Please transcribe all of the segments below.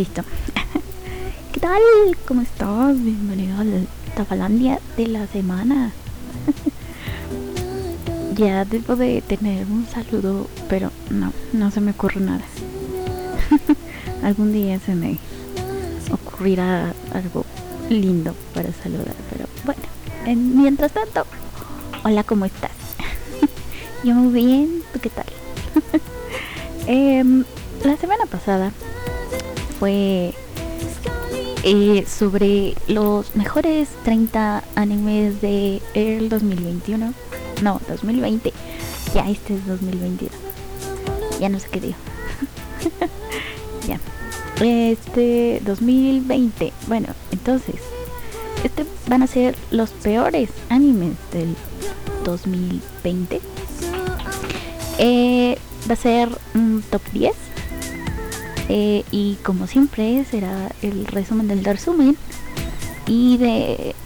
Listo. ¿Qué tal? ¿Cómo estás? Bienvenido al Tafalandia de la semana. ya debo de tener un saludo, pero no, no se me ocurre nada. Algún día se me ocurrirá algo lindo para saludar, pero bueno, mientras tanto, hola, ¿cómo estás? Yo muy bien, ¿tú qué tal? Em, la semana pasada fue eh, sobre los mejores 30 animes de el 2021. No, 2020. Ya este es 2021. Ya no sé qué digo. ya. Este 2020. Bueno, entonces, este van a ser los peores animes del 2020. Eh, va a ser un top 10 eh, y como siempre será el resumen del resumen. Y de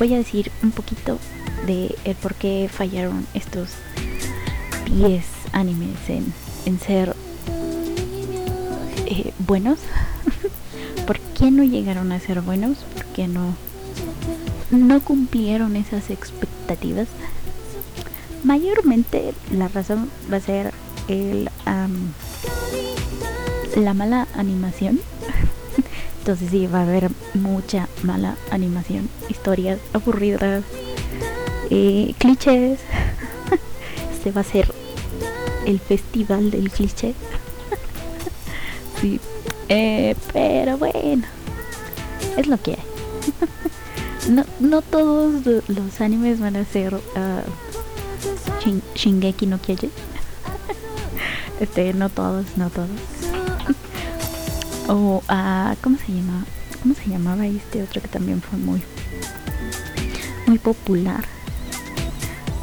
voy a decir un poquito de el por qué fallaron estos 10 animes en, ser eh, buenos. Por qué no llegaron a ser buenos por qué no no cumplieron esas expectativas mayormente la razón va a ser el la mala animación. Entonces sí, va a haber mucha mala animación, historias aburridas, eh, clichés. Este va a ser el festival del cliché. sí, eh, pero bueno, es lo que hay. no, no todos los animes van a ser uh, Shingeki no Kyojin. este, no todos, no todos. O a. ¿Cómo se llama? ¿Cómo se llamaba este otro que también fue muy. Muy popular?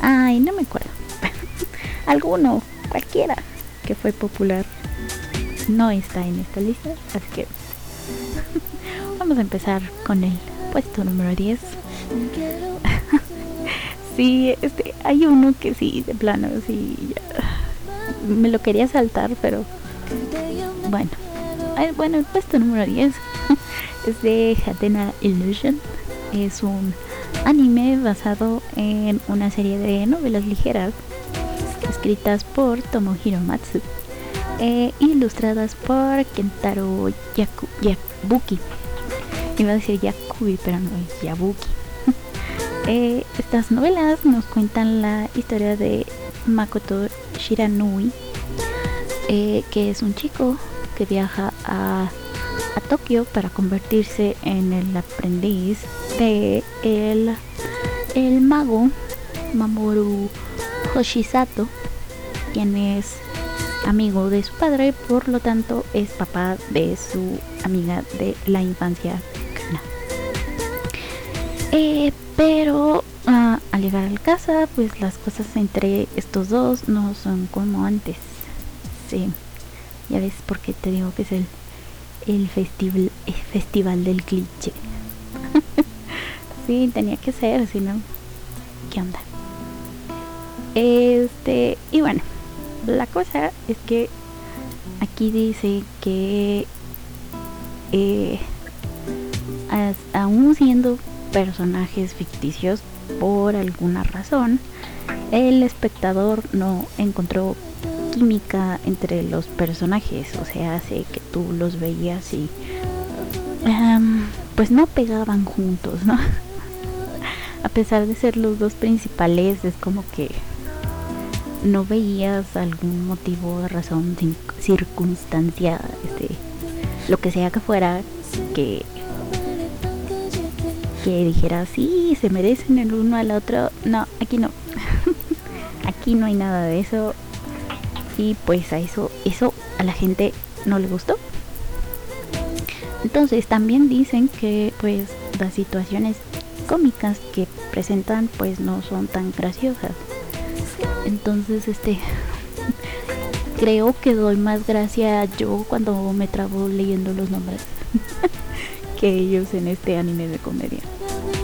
Ay, no me acuerdo. Alguno, cualquiera que fue popular. No está en esta lista, así que. Vamos a empezar con el puesto número 10. sí, este, hay uno que sí, de plano, sí. Me lo quería saltar, pero. Bueno bueno, el puesto número 10 es de Hatena Illusion. Es un anime basado en una serie de novelas ligeras escritas por Tomohiro Matsu e ilustradas por Kentaro Yaku, Yabuki. Iba a decir Yakubi, pero no es Yabuki. Eh, estas novelas nos cuentan la historia de Makoto Shiranui, eh, que es un chico que viaja a, Tokio para convertirse en el aprendiz de el, el mago Mamoru Hoshisato, quien es amigo de su padre, por lo tanto es papá de su amiga de la infancia, eh, pero ah, al llegar a la casa, pues las cosas entre estos dos no son como antes. Sí. Ya ves por qué te digo que es el, el, festival, festival del cliché. sí, tenía que ser, si no, ¿qué onda? Este, y bueno, la cosa es que aquí dice que eh, aún siendo personajes ficticios por alguna razón, el espectador no encontró química entre los personajes, o sea, hace que tú los veías y pues no pegaban juntos, ¿no? A pesar de ser los dos principales, es como que no veías algún motivo, razón, circunstancia, este, lo que sea que fuera, que que dijera sí, se merecen el uno al otro. No, aquí no. aquí no hay nada de eso y pues a eso, eso a la gente no le gustó. Entonces también dicen que pues las situaciones cómicas que presentan pues no son tan graciosas. Entonces este creo que doy más gracia yo cuando me trabo leyendo los nombres que ellos en este anime de comedia.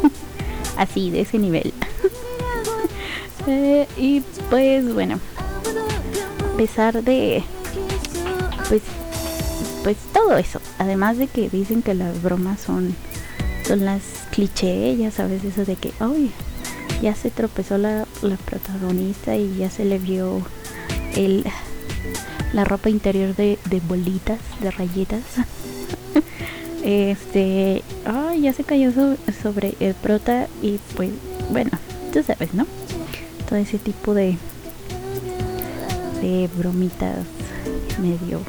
Así, de ese nivel. Eh, y pues bueno, pesar de pues pues todo eso. Además de que dicen que las bromas son son las cliché ya sabes eso de que ay ya se tropezó la, la protagonista y ya se le vio el la ropa interior de, de bolitas de rayitas este ay ya se cayó sobre el prota y pues bueno tú sabes no todo ese tipo de de bromitas medio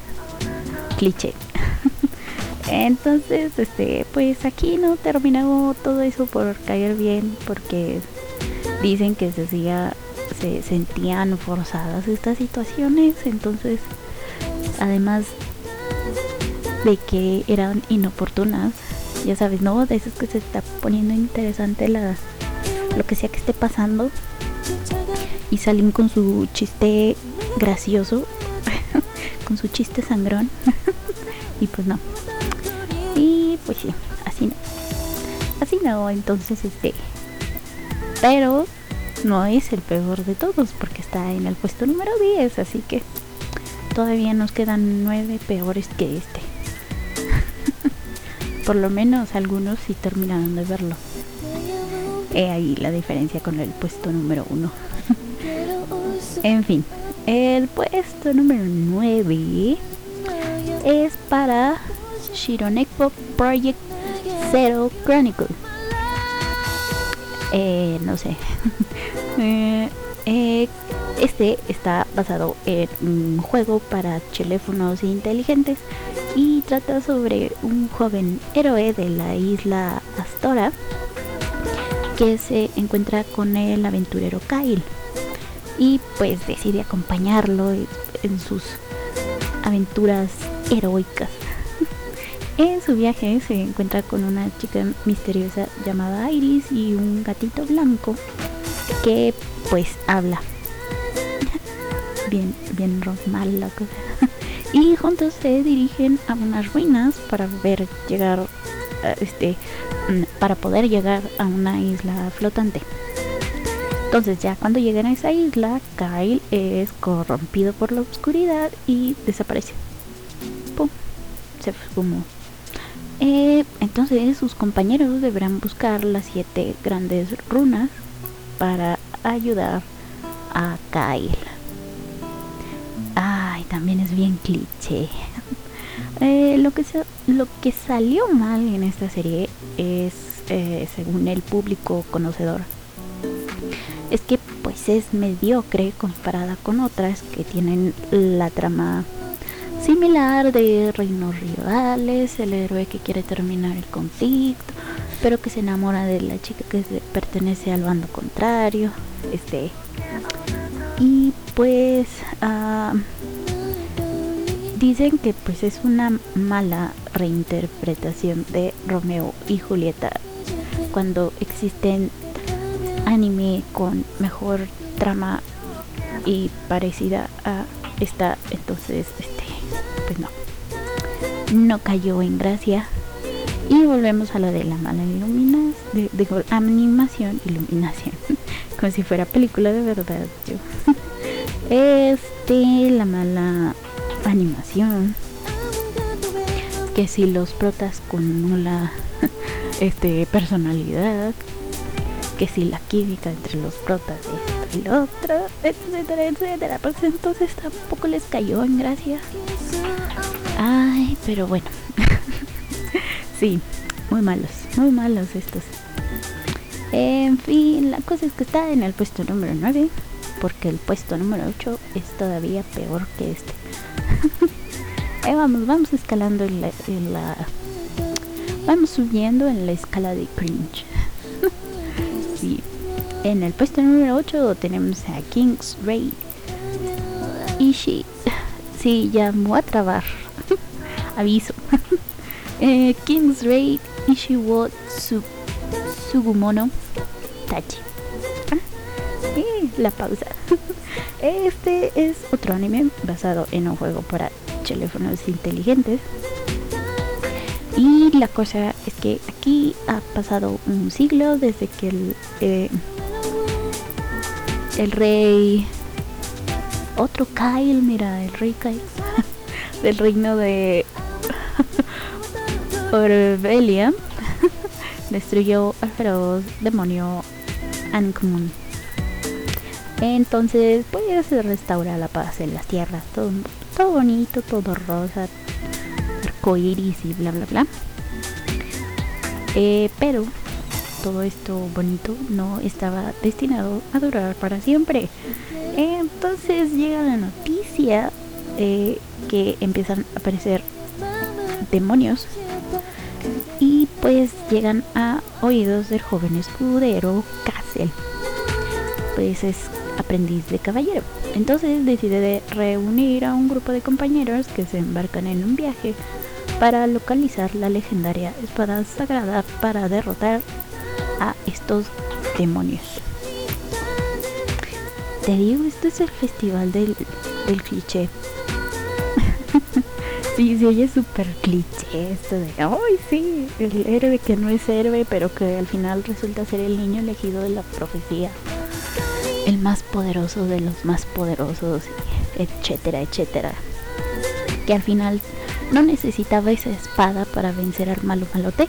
cliché. Entonces, este, pues aquí no terminó todo eso por caer bien porque dicen que se se sentían forzadas estas situaciones, entonces además de que eran inoportunas, ya sabes, ¿no? De eso es que se está poniendo interesante la lo que sea que esté pasando y salen con su chiste gracioso con su chiste sangrón. y pues no. Y pues sí, así no. Así no, entonces este. Pero no es el peor de todos porque está en el puesto número 10, así que todavía nos quedan nueve peores que este. Por lo menos algunos sí terminaron de verlo. He ahí la diferencia con el puesto número 1. En fin, el puesto número 9 es para Shironeko Project Zero Chronicle. Eh, no sé. Eh, eh, este está basado en un juego para teléfonos inteligentes y trata sobre un joven héroe de la isla Astora que se encuentra con el aventurero Kyle y pues decide acompañarlo en sus aventuras heroicas. En su viaje se encuentra con una chica misteriosa llamada Iris y un gatito blanco que pues habla. Bien, bien mal la cosa. Y juntos se dirigen a unas ruinas para ver llegar este mm, para poder llegar a una isla flotante. Entonces ya cuando llegan a esa isla, Kyle es corrompido por la oscuridad y desaparece. ¡Pum! Se fumó. Eh, entonces sus compañeros deberán buscar las siete grandes runas para ayudar a Kyle. Ay, también es bien cliché. Eh, lo, que lo que salió mal en esta serie es, eh, según el público conocedor, es que pues es mediocre comparada con otras que tienen la trama similar de reinos rivales, el héroe que quiere terminar el conflicto, pero que se enamora de la chica que pertenece al bando contrario, este y pues uh, dicen que pues es una mala reinterpretación de Romeo y Julieta cuando existen anime con mejor trama y parecida a esta entonces este pues no. No cayó en gracia. Y volvemos a lo de la mala iluminación de, de, animación iluminación como si fuera película de verdad yo. Este la mala animación que si los protas con nula este personalidad que si la química entre los protas esto y lo otro, etcétera, etcétera. Pues entonces tampoco les cayó en gracia. Ay, pero bueno. sí, muy malos, muy malos estos. En fin, la cosa es que está en el puesto número 9, porque el puesto número 8 es todavía peor que este. eh, vamos, vamos escalando en la, en la... Vamos subiendo en la escala de cringe. En el puesto número 8 tenemos a King's Raid. Ishii. Sí, ya me a trabar. Aviso. eh, King's Raid Ishiwo Su Sugumono Tachi. Ah, la pausa. este es otro anime basado en un juego para teléfonos inteligentes. Y la cosa es que aquí ha pasado un siglo desde que el, eh, el rey otro Kyle, mira, el rey Kyle del reino de Orbelia destruyó al feroz demonio Ankmun. Entonces, pues se restaura la paz en las tierras, todo, bonito, todo rosa, arcoiris y bla bla bla. Eh, pero todo esto bonito no estaba destinado a durar para siempre. Entonces llega la noticia eh, que empiezan a aparecer demonios y pues llegan a oídos del joven escudero Cassel. Pues es aprendiz de caballero. Entonces decide reunir a un grupo de compañeros que se embarcan en un viaje para localizar la legendaria espada sagrada para derrotar a estos demonios. Te digo, esto es el festival del, cliché. sí, se oye súper cliché esto de, ay, sí, el héroe que no es héroe, pero que al final resulta ser el niño elegido de la profecía. El más poderoso de los más poderosos, etcétera, etcétera. Que al final no necesitaba esa espada para vencer al malo malote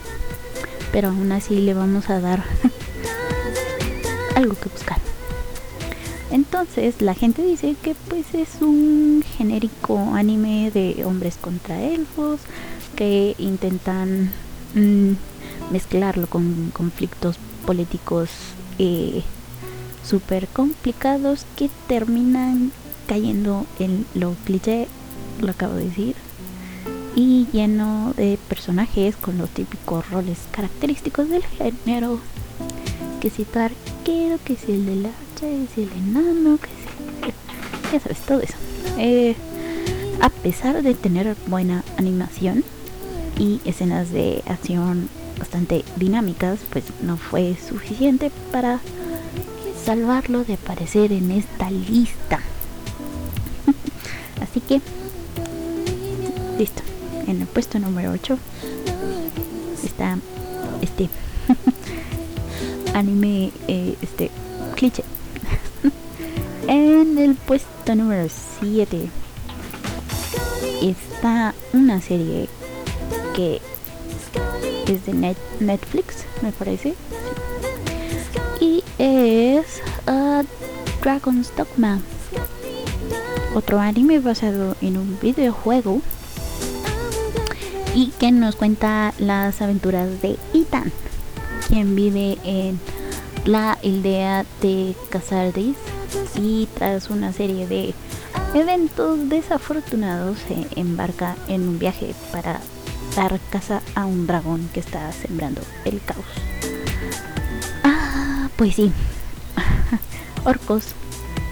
pero aún así le vamos a dar algo que buscar. Entonces la gente dice que pues es un genérico anime de hombres contra elfos que intentan mm, mezclarlo con conflictos políticos eh, súper complicados que terminan cayendo en lo cliché, lo acabo de decir, y lleno de personajes con los típicos roles característicos del género. Que si tu arquero, que si el de la que si el enano, que si... Ya sabes, todo eso. Eh, a pesar de tener buena animación y escenas de acción bastante dinámicas, pues no fue suficiente para salvarlo de aparecer en esta lista. Así que, listo en el puesto número 8 está este anime eh, este cliché. En el puesto número 7 está una serie que es de Netflix me parece y es uh, Dragon's Dogma otro anime basado en un videojuego y que nos cuenta las aventuras de Ethan, quien vive en la aldea de Casardis y tras una serie de eventos desafortunados se embarca en un viaje para dar caza a un dragón que está sembrando el caos. Ah, pues sí. Orcos,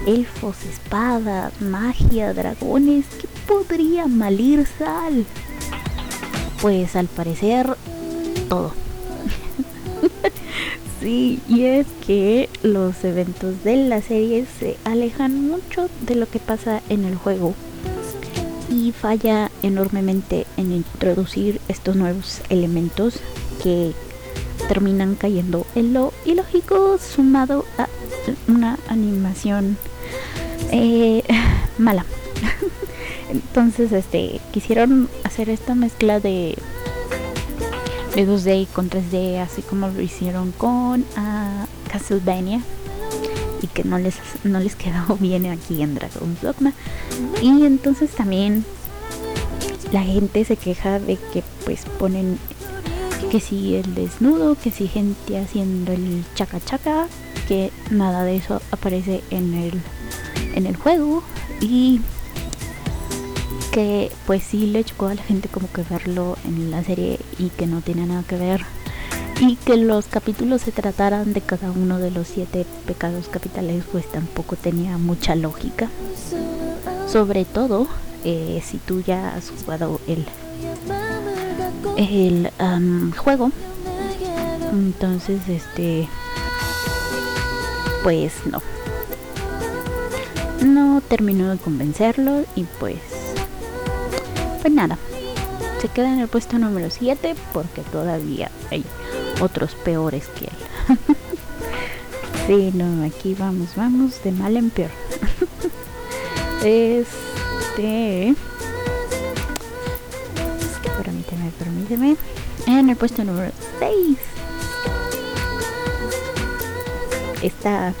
elfos, espadas, magia, dragones, ¿qué podría malir sal? Pues al parecer todo. sí, y es que los eventos de la serie se alejan mucho de lo que pasa en el juego y falla enormemente en introducir estos nuevos elementos que terminan cayendo en lo ilógico sumado a una animación eh, mala. Entonces, este, quisieron hacer esta mezcla de, de 2D con 3D, así como lo hicieron con uh, Castlevania y que no les no les quedó bien aquí en Dragon's Dogma. Y entonces también la gente se queja de que pues ponen que si el desnudo, que si gente haciendo el chaca chaca, que nada de eso aparece en el en el juego y que pues sí le chocó a la gente como que verlo en la serie y que no tiene nada que ver. Y que los capítulos se trataran de cada uno de los siete pecados capitales pues tampoco tenía mucha lógica. Sobre todo eh, si tú ya has jugado el el juego entonces este pues no. No terminó de convencerlo y pues pues nada, se queda en el puesto número 7 porque todavía hay otros peores que él. sí, no, aquí vamos, vamos de mal en peor. Este. Permíteme, permíteme. En el puesto número 6 está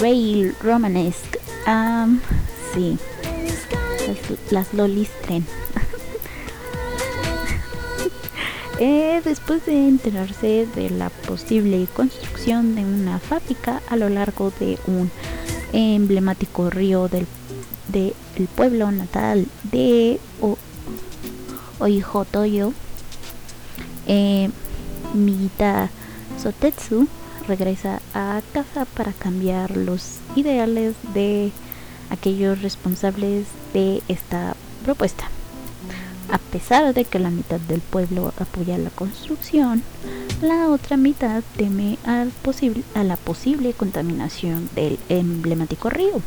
Rail Romanesque. Um, sí, las, lolis tren. Eh, después de enterarse de la posible construcción de una fábrica a lo largo de un emblemático río del, pueblo natal de o, Oihotoyo, eh, Mita Sotetsu regresa a casa para cambiar los ideales de aquellos responsables de esta propuesta. A pesar de que la mitad del pueblo apoya la construcción, la otra mitad teme al posible, a la posible contaminación del emblemático río.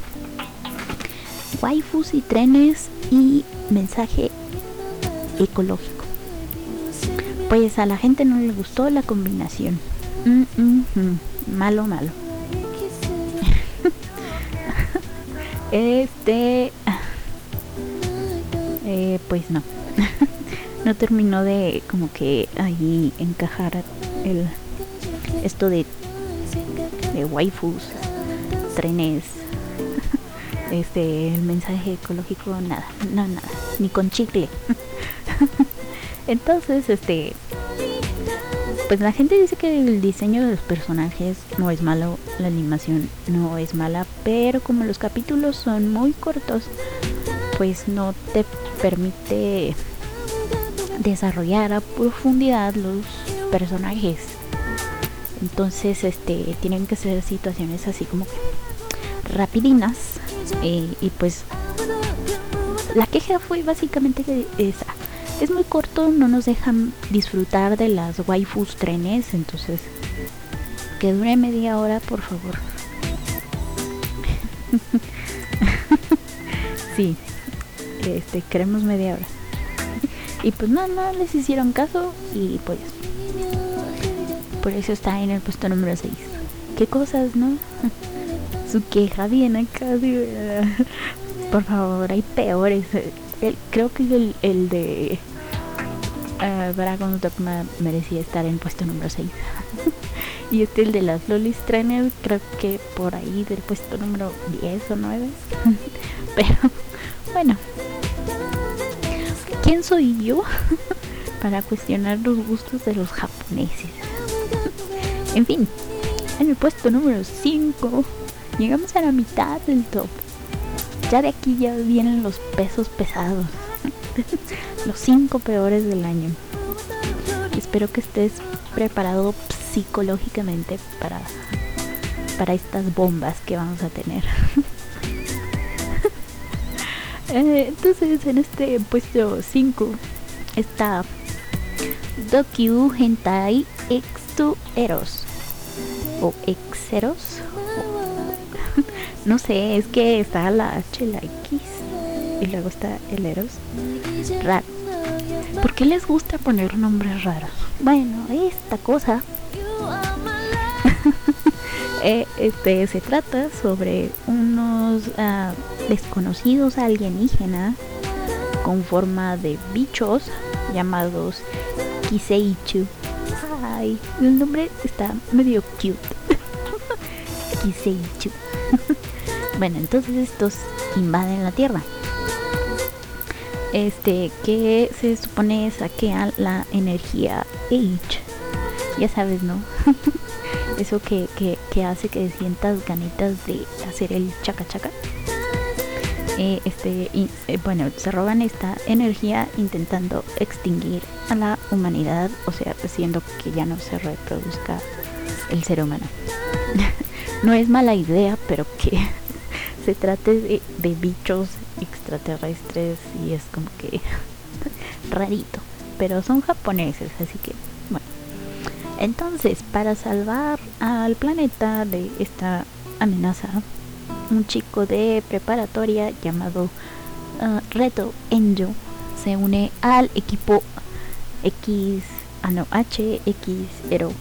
Waifus y trenes y mensaje ecológico. Pues a la gente no le gustó la combinación. Mm, mm, mm. Malo, malo. este... Pues no. no terminó de como que ahí encajar el esto de de waifus, trenes, este el mensaje ecológico, nada, no nada, ni con chicle. Entonces, este pues la gente dice que el diseño de los personajes no es malo, la animación no es mala, pero como los capítulos son muy cortos, pues no te permite desarrollar a profundidad los personajes. Entonces, este, tienen que ser situaciones así como rapidinas. Eh, y pues la queja fue básicamente que esa es muy corto, no nos dejan disfrutar de las waifus trenes, entonces que dure media hora, por favor. sí, este, queremos media hora. y pues no, no les hicieron caso y pues por eso está en el puesto número 6. ¿Qué cosas, no? Su queja viene acá, por favor, hay peores creo que el, el de uh, Dragon Dogma merecía estar en puesto número 6. y este, el de las Lolis Trainer, creo que por ahí del puesto número 10 o 9. Pero bueno, ¿quién soy yo para cuestionar los gustos de los japoneses? en fin, en el puesto número 5 llegamos a la mitad del top. Ya de aquí ya vienen los pesos pesados. los cinco peores del año. Espero que estés preparado psicológicamente para, para estas bombas que vamos a tener. Eh, entonces en este puesto 5 está Dokyu Hentai Extu Eros o Exeros no sé, es que está la H, la X y luego está el Eros. Raro. ¿Por qué les gusta poner nombres raros? Bueno, esta cosa eh, este, se trata sobre unos uh, desconocidos alienígenas con forma de bichos llamados Kiseichu. Ay, el nombre está medio cute. Kiseichu. Bueno, entonces estos invaden la Tierra. Este, que se supone saquean la energía H. Ya sabes, ¿no? Eso que, que, hace que sientas ganitas de hacer el chaca chaca. Eh, este, eh, bueno, se roban esta energía intentando extinguir a la humanidad, o sea, haciendo que ya no se reproduzca el ser humano. no es mala idea, pero que se trate de, bichos extraterrestres y es como que rarito. Pero son japoneses, así que bueno. Entonces, para salvar al planeta de esta amenaza, un chico de preparatoria llamado uh, Reto Enjo se une al equipo X, ah no, HX Hero,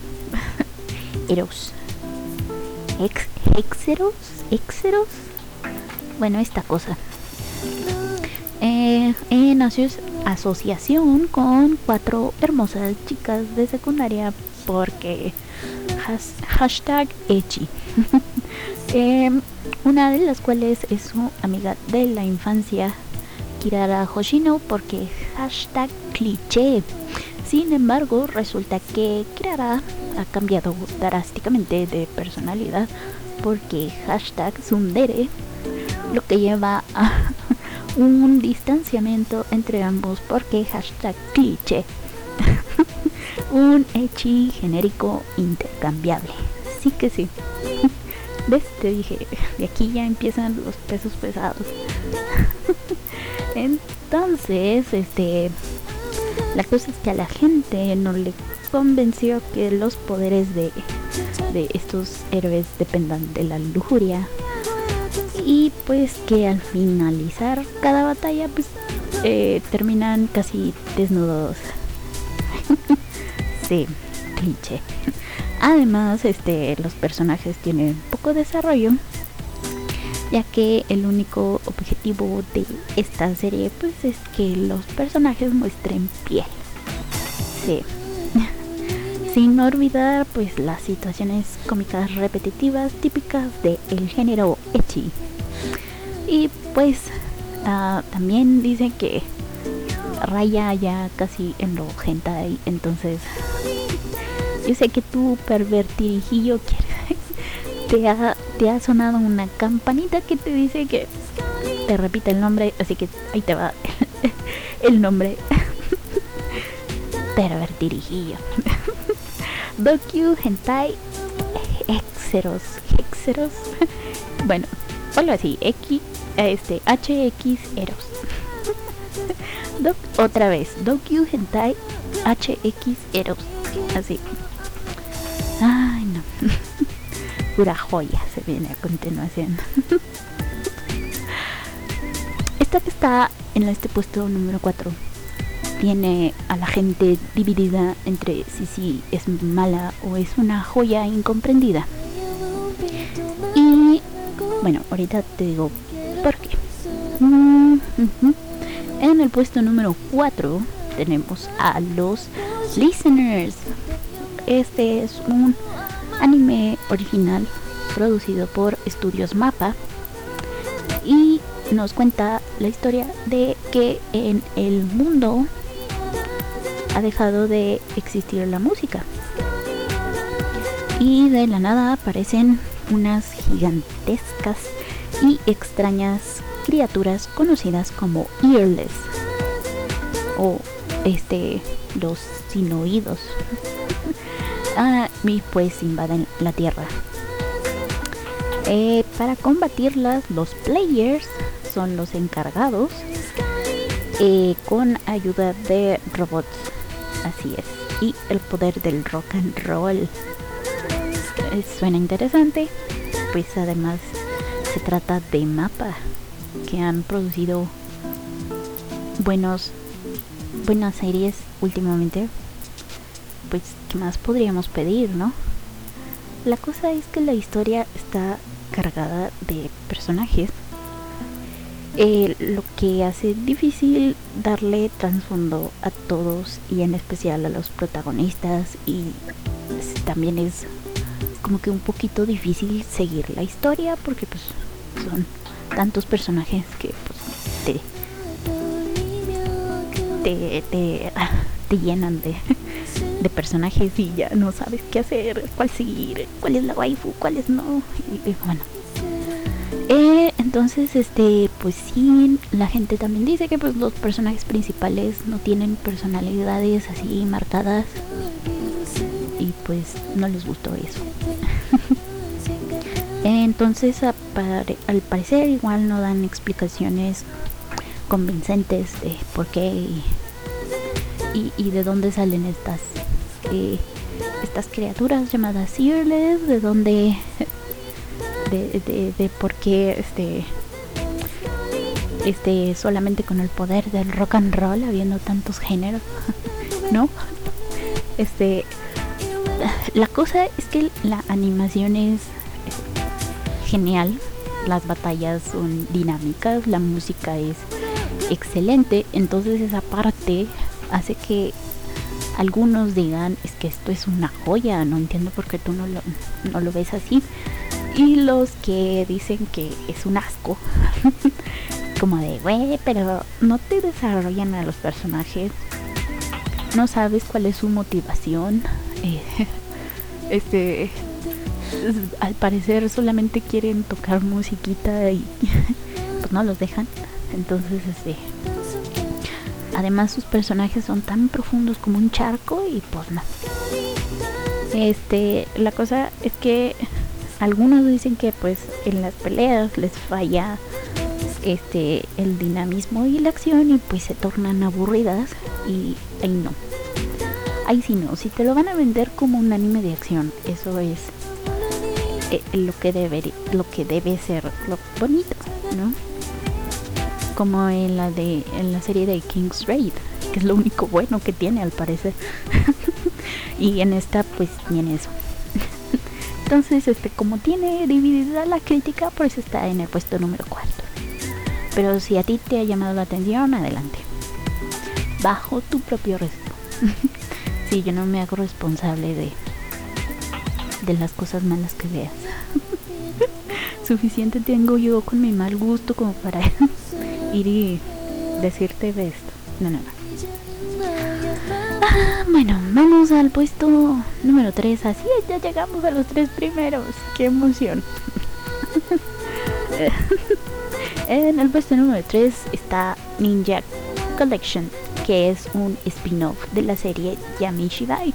Eros. Ex, Exeros, bueno, esta cosa. Eh, en asociación con cuatro hermosas chicas de secundaria porque hashtag echi. Em, una de las cuales es su amiga de la infancia, Kirara Hoshino, porque hashtag cliché. Sin embargo, resulta que Kirara ha cambiado drásticamente de personalidad porque hashtag Sundere lo que lleva a un distanciamiento entre ambos porque hashtag cliché. Un echi genérico intercambiable. Sí que sí ves te dije de aquí ya empiezan los pesos pesados entonces este la cosa es que a la gente no le convenció que los poderes de, de estos héroes dependan de la lujuria y pues que al finalizar cada batalla pues eh, terminan casi desnudos. sí, cliché. Además, este, los personajes tienen desarrollo, ya que el único objetivo de esta serie pues es que los personajes muestren piel. Sí. Sin olvidar pues las situaciones cómicas repetitivas típicas del el género echi. Y pues uh, también dicen que raya ya casi en lo hentai, entonces yo sé que tú pervertirijillo quieres te ha, te ha sonado una campanita que te dice que te repite el nombre, así que ahí te va el nombre. pervertirijillo. Doku Hentai Exeros. Exeros. Bueno, algo así. X este, HX Eros. otra vez, Dokyu Hentai HX Eros. Así. Ay, no. Pura joya se viene a continuación. Esta que está en este puesto número 4 tiene a la gente dividida entre si sí es mala o es una joya incomprendida. Y bueno, ahorita te digo por qué. Mm, en el puesto número 4 tenemos a los Listeners. Este es un anime original producido por Estudios Mapa y nos cuenta la historia de que en el mundo ha dejado de existir la música. Y de la nada aparecen unas gigantescas y extrañas criaturas conocidas como earless o este los sin oídos y pues invaden la tierra. Eh, para combatirlas los players son los encargados eh, con ayuda de robots. Así es. Y el poder del rock and roll. Eh, suena interesante pues además se trata de mapa que han producido buenos buenas series últimamente pues qué más podríamos pedir no la cosa es que la historia está cargada de personajes. Eh, lo que hace difícil darle trasfondo a todos y en especial a los protagonistas y también es como que un poquito difícil seguir la historia porque pues son tantos personajes que pues, te, te, te, llenan de, de, personajes y ya no sabes qué hacer, cuál seguir, cuál es la waifu, cuál es no. Y, bueno. Eh, entonces, este, pues sí, la gente también dice que pues los personajes principales no tienen personalidades así marcadas y pues no les gustó eso. Entonces, al parecer, igual no dan explicaciones convincentes de por qué de dónde salen estas eh, estas criaturas llamadas Seerless, de dónde, de, de, por qué este este solamente con el poder del rock and roll habiendo tantos géneros no este la cosa es que la animación es genial. las batallas son dinámicas, la música es excelente, entonces esa parte hace que algunos digan es que esto es una joya, no entiendo por qué tú no lo, no lo ves así. Y los que dicen que es un asco, como de, güey, pero no te desarrollan a los personajes, no sabes cuál es su motivación. Eh, este, al parecer solamente quieren tocar musiquita y pues no los dejan. Entonces, este, además sus personajes son tan profundos como un charco y pues no. Este, la cosa es que algunos dicen que pues en las peleas les falla este el dinamismo y la acción y pues se tornan aburridas y ahí no. Ahí sí no, si te lo van a vender como un anime de acción, eso es eh, lo que debe lo que debe ser lo bonito, ¿no? Como en la de en la serie de King's Raid, que es lo único bueno que tiene al parecer. y en esta pues tiene eso. Entonces, este, como tiene dividida la crítica, pues está en el puesto número 4. Pero si a ti te ha llamado la atención, adelante. Bajo tu propio resto. sí, yo no me hago responsable de, de las cosas malas que veas. Suficiente tengo yo con mi mal gusto como para ir y decirte de esto. No, no, no. Ah, bueno, vamos al puesto número 3. Así es, ya llegamos a los tres primeros. ¡Qué emoción! en el puesto número 3 está Ninja Collection, que es un spin-off de la serie Yami Shibai.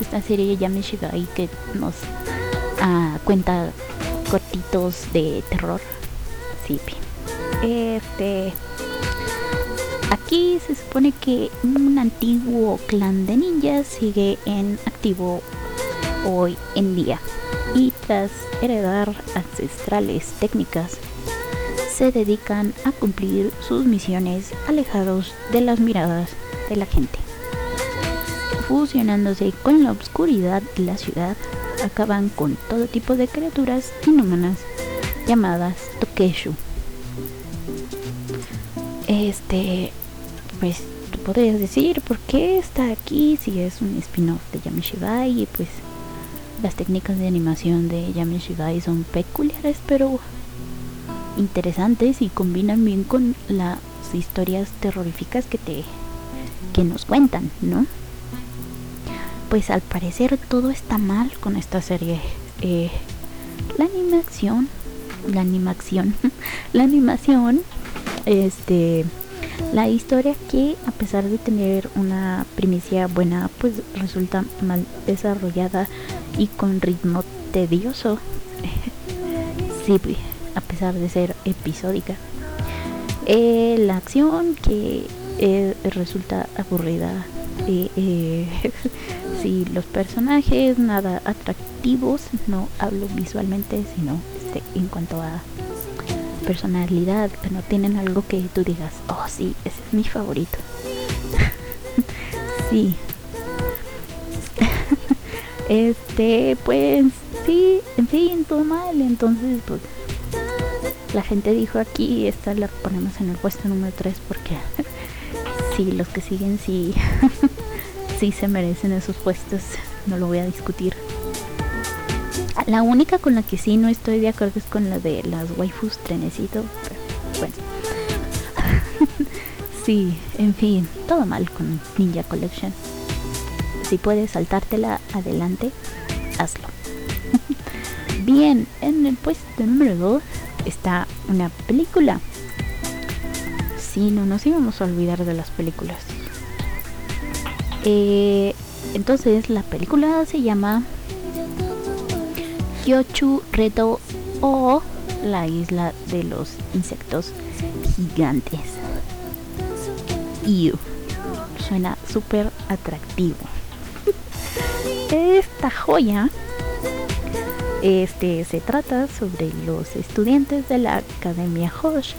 Esta serie Yami Shibai que nos uh, cuenta cortitos de terror. Sí, este Aquí se supone que un antiguo clan de ninjas sigue en activo hoy en día y tras heredar ancestrales técnicas se dedican a cumplir sus misiones alejados de las miradas de la gente. Fusionándose con la oscuridad de la ciudad, acaban con todo tipo de criaturas inhumanas llamadas Tokeshu. Este, pues tú podrías decir por qué está aquí si es un spin-off de Yamishibai y pues las técnicas de animación de Yamishibai son peculiares pero interesantes y combinan bien con las historias terroríficas que te que nos cuentan, ¿no? Pues al parecer todo está mal con esta serie. Eh, la animación, la animación, la animación, este la historia que a pesar de tener una primicia buena, pues resulta mal desarrollada y con ritmo tedioso. sí, a pesar de ser episódica. Eh, la acción que eh, resulta aburrida. Eh, si los personajes nada atractivos, no hablo visualmente, sino este, en cuanto a personalidad, no tienen algo que tú digas, oh sí, ese es mi favorito. sí. este, pues sí, en fin, todo mal. Entonces, pues la gente dijo aquí, esta la ponemos en el puesto número 3 porque sí, los que siguen sí, sí se merecen esos puestos. No lo voy a discutir. La única con la que sí no estoy de acuerdo es con la de las waifus trenecito. bueno. sí, en fin, todo mal con Ninja Collection. Si puedes saltártela adelante, hazlo. Bien, en el puesto número 2 está una película. Sí, no nos íbamos a olvidar de las películas. Eh, entonces la película se llama Kyochu Reto o la isla de los insectos gigantes. Y suena súper atractivo. Esta joya este se trata sobre los estudiantes de la Academia Hosh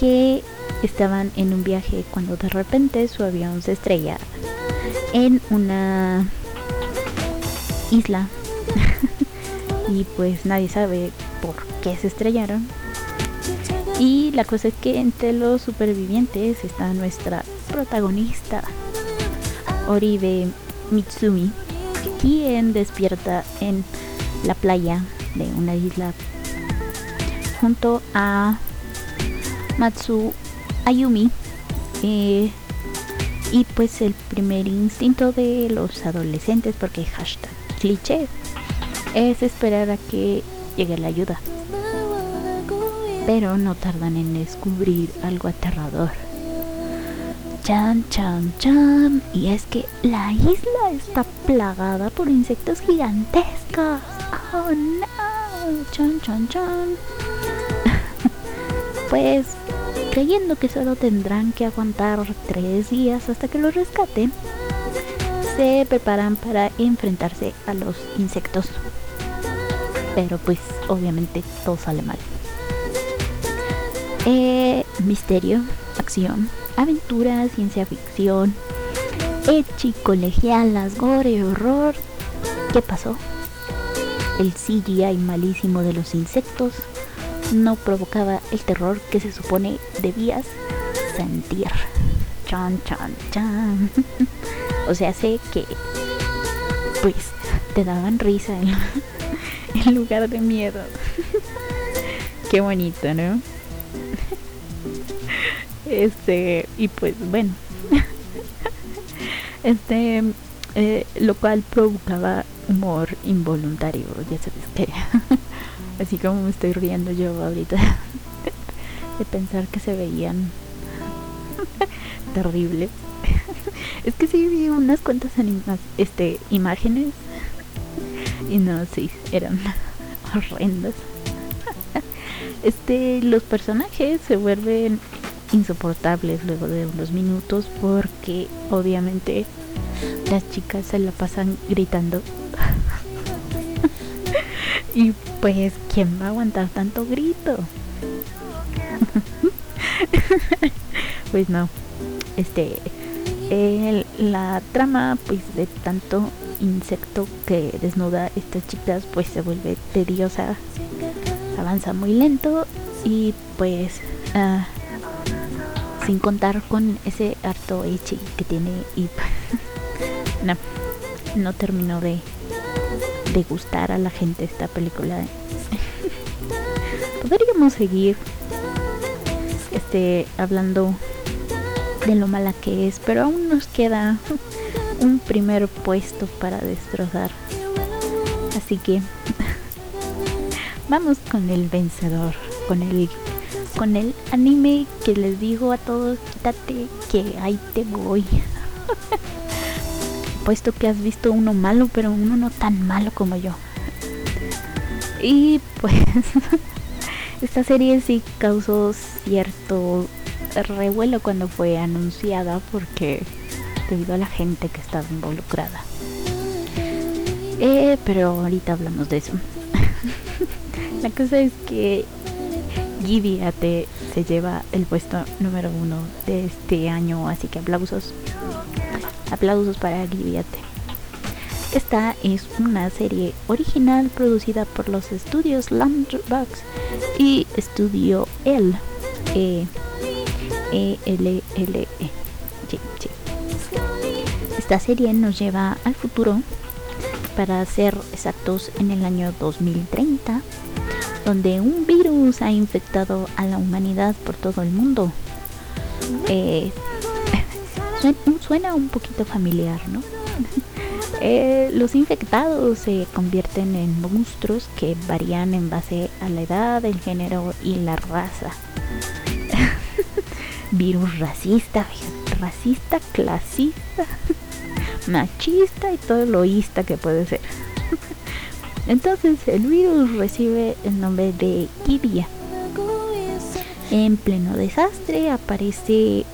que estaban en un viaje cuando de repente su avión se estrella en una isla y pues nadie sabe por que se estrellaron. Y la cosa es que entre los supervivientes está nuestra protagonista, Oribe Mitsumi, quien despierta en la playa de una isla junto a Matsu Ayumi. Eh, y pues el primer instinto de los adolescentes, porque hashtag cliché, es esperar a que llegue la ayuda. Pero no tardan en descubrir algo aterrador. Chan, chan, chan. Y es que la isla está plagada por insectos gigantescos. Oh no. Chan, chan, chan. pues creyendo que solo tendrán que aguantar tres días hasta que los rescaten, se preparan para enfrentarse a los insectos. Pero pues obviamente todo sale mal. Eh, misterio, acción, aventura, ciencia ficción, echi, colegialas, gore, horror. ¿Qué pasó? El CGI malísimo de los insectos no provocaba el terror que se supone debías sentir. Chan, chan, chan. o sea, sé que pues te daban risa en, en lugar de miedo. Qué bonito, ¿no? Este, y pues bueno. Este, eh, lo cual provocaba humor involuntario, ya sabes que. Así como me estoy riendo yo ahorita de pensar que se veían terrible. es que sí vi unas cuantas este, imágenes y no, sí, eran horrendas. este, los personajes se vuelven insoportables luego de unos minutos porque obviamente las chicas se la pasan gritando y pues, ¿quién va a aguantar tanto grito? pues no. Este, la trama, pues, de tanto insecto que desnuda estas chicas, pues se vuelve tediosa. Avanza muy lento y pues uh, sin contar con ese harto echi que tiene y no, no terminó de de gustar a la gente esta película. Podríamos seguir este hablando de lo mala que es, pero aún nos queda un primer puesto para destrozar. Así que vamos con el vencedor, con el con el anime que les digo a todos, quítate que ahí te voy. puesto que has visto uno malo, pero uno no tan malo como yo. Y pues esta serie sí causó cierto revuelo cuando fue anunciada porque debido a la gente que estaba involucrada. Eh, pero ahorita hablamos de eso. la cosa es que Giviate se lleva el puesto número uno de este año, así que aplausos. Aplausos para Gliviate. Esta es una serie original producida por los estudios Landbox y Estudio L. E, e L L E. Esta serie nos lleva al futuro para ser exactos en el año 2030, donde un virus ha infectado a la humanidad por todo el mundo. Eh, suena, un poquito familiar, ¿no? Eh, los infectados se convierten en monstruos que varían en base a la edad, el género y la raza. Virus racista, racista, clasista, machista y todo lo ista que puede ser. Entonces el virus recibe el nombre de Kibia. En pleno desastre aparece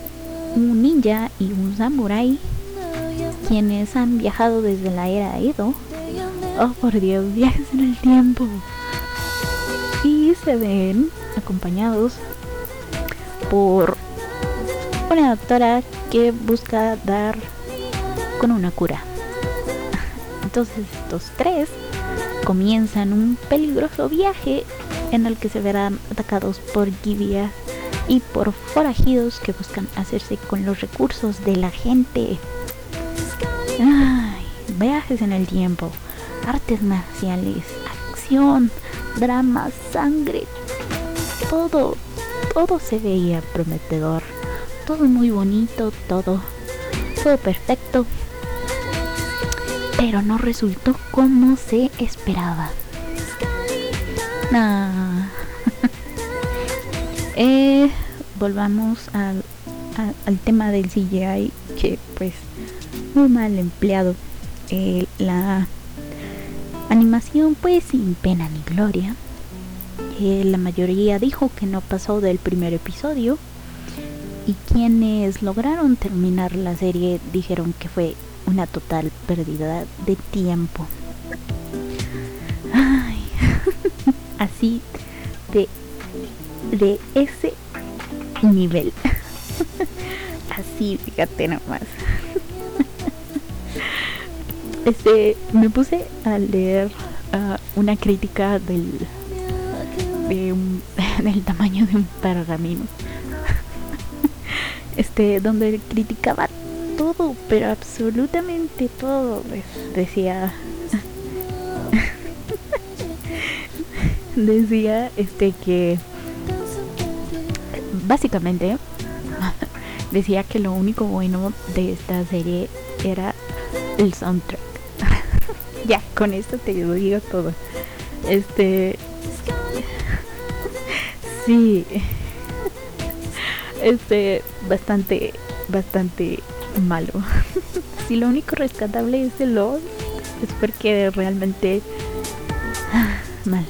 un ninja y un samurai quienes han viajado desde la era Edo. Oh por Dios, viajes en el tiempo. Y se ven acompañados por una doctora que busca dar con una cura. Entonces estos tres comienzan un peligroso viaje en el que se verán atacados por Gibeah y por forajidos que buscan hacerse con los recursos de la gente. Ay, viajes en el tiempo, artes marciales, acción, drama, sangre, todo, todo se veía prometedor, todo muy bonito, todo, todo perfecto, pero no resultó como se esperaba. Nah. eh, volvamos al, tema del CGI que pues muy mal empleado. Eh, la animación pues sin pena ni gloria. Eh, la mayoría dijo que no pasó del primer episodio y quienes lograron terminar la serie dijeron que fue una total pérdida de tiempo. Ay, así de, de ese nivel. Así, fíjate nomás. Este, me puse a leer uh, una crítica del, del tamaño de un pergamino. Este, donde criticaba todo, pero absolutamente todo. Pues, decía decía este que básicamente decía que lo único bueno de esta serie era el soundtrack. ya, con esto te digo todo. Este sí. Este bastante bastante malo. si lo único rescatable es el Lord, es porque realmente mal.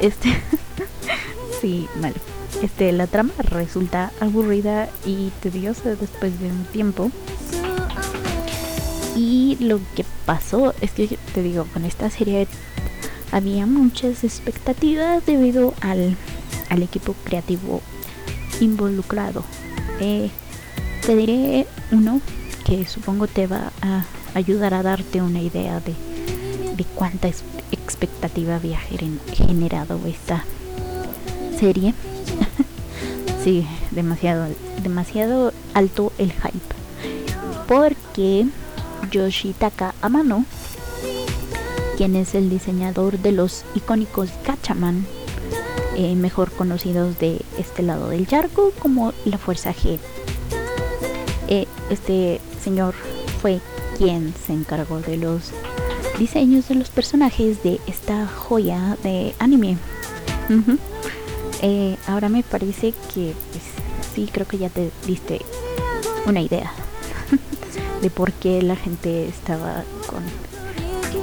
Este sí, mal. Este, la trama resulta aburrida y tediosa después de un tiempo. Y lo que pasó es que te digo, con esta serie había muchas expectativas debido al, al equipo creativo involucrado. Eh, te diré uno que supongo te va a ayudar a darte una idea de, de cuánta expectativa había generado esta serie. sí, demasiado, demasiado alto el hype. Porque Yoshitaka Amano, quien es el diseñador de los icónicos Gachaman, eh, mejor conocidos de este lado del charco como la Fuerza G, este señor fue quien se encargó de los diseños de los personajes de esta joya de anime. Eh, ahora me parece que pues, sí, creo que ya te diste una idea de por qué la gente estaba con,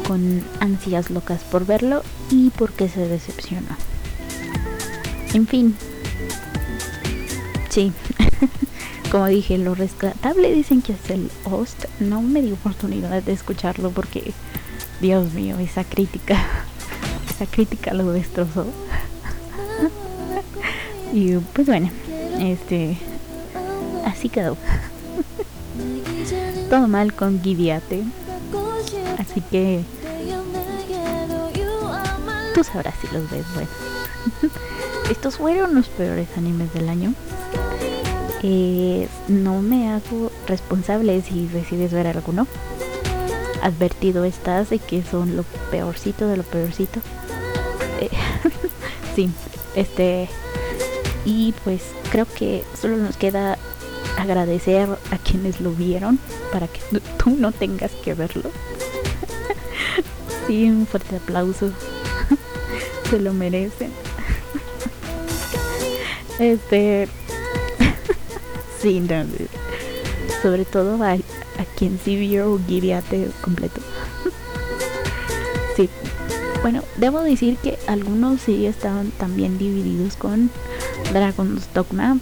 con ansias locas por verlo y por qué se decepcionó. En fin, sí. como dije, lo rescatable dicen que es el host. No me di oportunidad de escucharlo porque, Dios mío, esa crítica, esa crítica lo destrozó. y pues bueno, este, así quedó. Todo mal con Giviate. Así que tú sabrás si los ves. Bueno, estos fueron los peores animes del año. No me hago responsable si decides ver alguno. Advertido estás de que son lo peorcito de lo peorcito. Eh, sí, este. Y pues creo que solo nos queda agradecer a quienes lo vieron para que tú no tengas que verlo. sí, un fuerte aplauso. Se lo merecen. Este, Sí, sobre todo a, quien sí vio Giviate completo. sí. Bueno, debo decir que algunos sí estaban también divididos con Dragon's Dogma,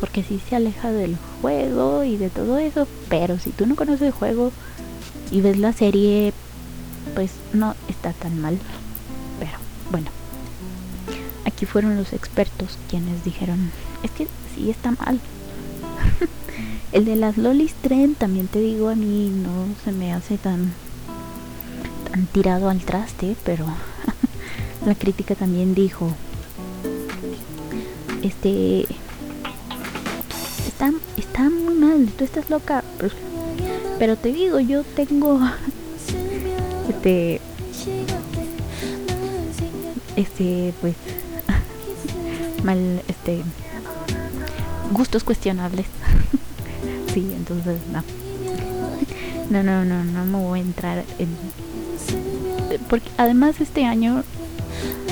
porque sí se aleja del juego y de todo eso, pero si tú no conoces el juego y ves la serie, pues no está tan mal. Pero bueno, aquí fueron los expertos quienes dijeron, es que sí está mal, el de las lolis tren también te digo a mí no se me hace tan tan tirado al traste, pero la crítica también dijo, este, está, está muy mal, tú estás loca, pero, pero te digo, yo tengo, este, este, pues, mal, este, gustos cuestionables. Sí, entonces no. No, no, no, no me voy a entrar en... Porque además este año,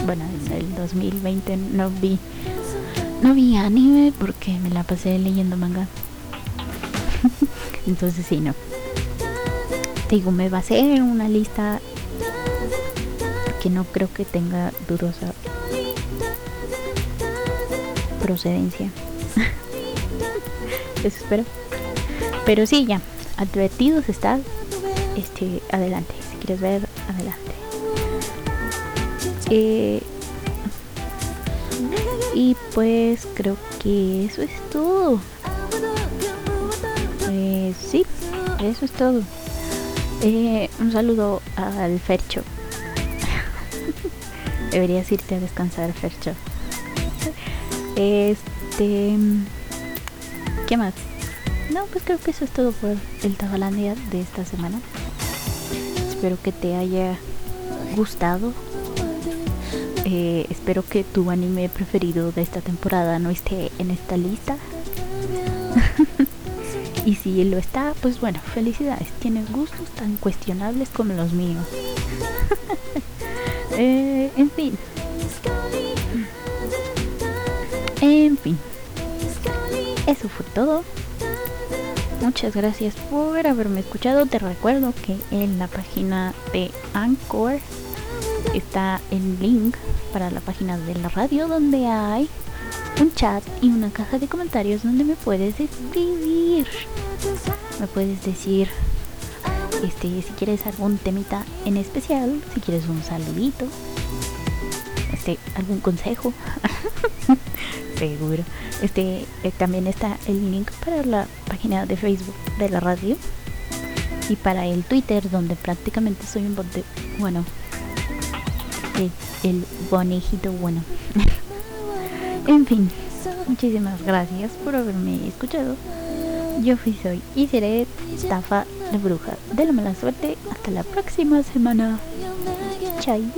bueno, en el 2020 no vi, no vi anime porque me la pasé leyendo manga. entonces sí, no. Te digo, me basé en una lista que no creo que tenga dudosa procedencia. Eso espero. Pero sí, ya. Advertidos está. Este, adelante. Si quieres ver, adelante. Eh, y pues creo que eso es todo. Eh, sí, eso es todo. Eh, un saludo al Fercho. Deberías irte a descansar, Fercho. Este. ¿Qué más? No, pues creo que eso es todo por el Tabalandia de esta semana. Espero que te haya gustado. Eh, espero que tu anime preferido de esta temporada no esté en esta lista. y si lo está, pues bueno, felicidades. Tienes gustos tan cuestionables como los míos. Eh, en fin. En fin. Eso fue todo. Muchas gracias por haberme escuchado. Te recuerdo que en la página de Anchor está el link para la página de la radio donde hay un chat y una caja de comentarios donde me puedes escribir. Me puedes decir este si quieres algún temita en especial, si quieres un saludito, este algún consejo. seguro. Este eh, también está el link para la página de Facebook de la radio y para el Twitter donde prácticamente soy un bote, bueno, el, el bonejito bueno. en fin, muchísimas gracias por haberme escuchado. Yo fui soy y seré Tafa la bruja de la mala suerte. Hasta la próxima semana. Chai.